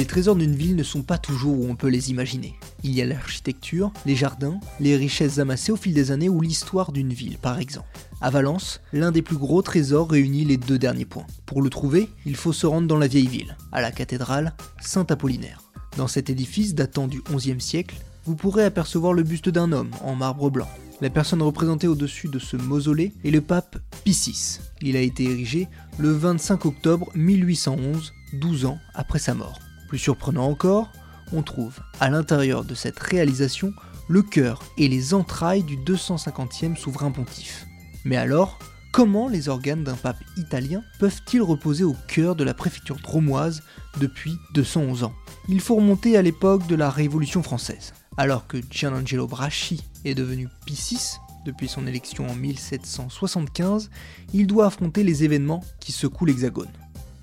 Les trésors d'une ville ne sont pas toujours où on peut les imaginer. Il y a l'architecture, les jardins, les richesses amassées au fil des années ou l'histoire d'une ville, par exemple. À Valence, l'un des plus gros trésors réunit les deux derniers points. Pour le trouver, il faut se rendre dans la vieille ville, à la cathédrale Saint-Apollinaire. Dans cet édifice datant du XIe siècle, vous pourrez apercevoir le buste d'un homme en marbre blanc. La personne représentée au-dessus de ce mausolée est le pape Pie VI. Il a été érigé le 25 octobre 1811, 12 ans après sa mort. Plus surprenant encore, on trouve à l'intérieur de cette réalisation le cœur et les entrailles du 250e souverain pontife. Mais alors, comment les organes d'un pape italien peuvent-ils reposer au cœur de la préfecture dromoise depuis 211 ans? Il faut remonter à l'époque de la Révolution française. Alors que Gianangelo Braschi est devenu Pie VI depuis son élection en 1775, il doit affronter les événements qui secouent l'Hexagone.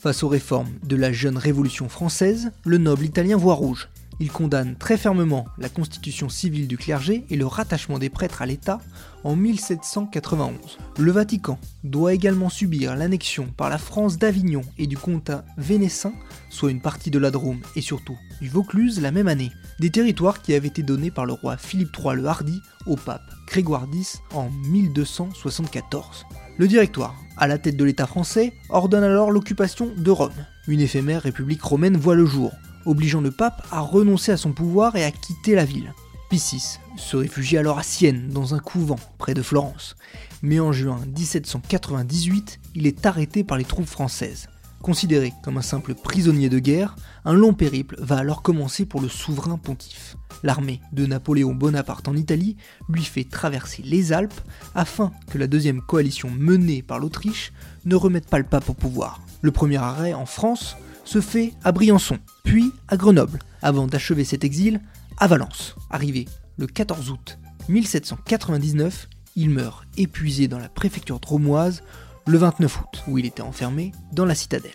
Face aux réformes de la jeune Révolution française, le noble italien voit rouge. Il condamne très fermement la constitution civile du clergé et le rattachement des prêtres à l'État en 1791. Le Vatican doit également subir l'annexion par la France d'Avignon et du comtat vénessin, soit une partie de la Drôme et surtout du Vaucluse la même année, des territoires qui avaient été donnés par le roi Philippe III le Hardy au pape Grégoire X en 1274. Le directoire, à la tête de l'État français, ordonne alors l'occupation de Rome. Une éphémère république romaine voit le jour, obligeant le pape à renoncer à son pouvoir et à quitter la ville. Pie VI se réfugie alors à Sienne, dans un couvent près de Florence. Mais en juin 1798, il est arrêté par les troupes françaises. Considéré comme un simple prisonnier de guerre, un long périple va alors commencer pour le souverain pontife. L'armée de Napoléon Bonaparte en Italie lui fait traverser les Alpes afin que la deuxième coalition menée par l'Autriche ne remette pas le pape au pouvoir. Le premier arrêt en France se fait à Briançon, puis à Grenoble, avant d'achever cet exil à Valence. Arrivé le 14 août 1799, il meurt épuisé dans la préfecture dromoise le 29 août, où il était enfermé dans la citadelle.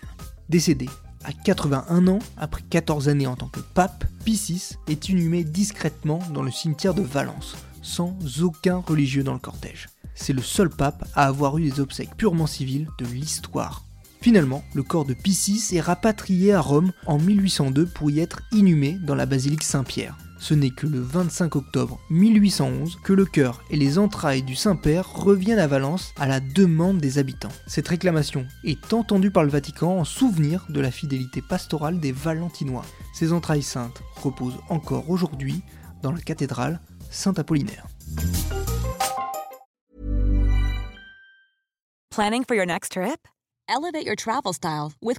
Décédé à 81 ans, après 14 années en tant que pape, Pie VI est inhumé discrètement dans le cimetière de Valence, sans aucun religieux dans le cortège. C'est le seul pape à avoir eu des obsèques purement civiles de l'histoire. Finalement, le corps de Pie VI est rapatrié à Rome en 1802 pour y être inhumé dans la basilique Saint-Pierre. Ce n'est que le 25 octobre 1811 que le cœur et les entrailles du Saint-Père reviennent à Valence à la demande des habitants. Cette réclamation est entendue par le Vatican en souvenir de la fidélité pastorale des Valentinois. Ces entrailles saintes reposent encore aujourd'hui dans la cathédrale Saint-Apollinaire. Planning for your next trip? Elevate your travel style with.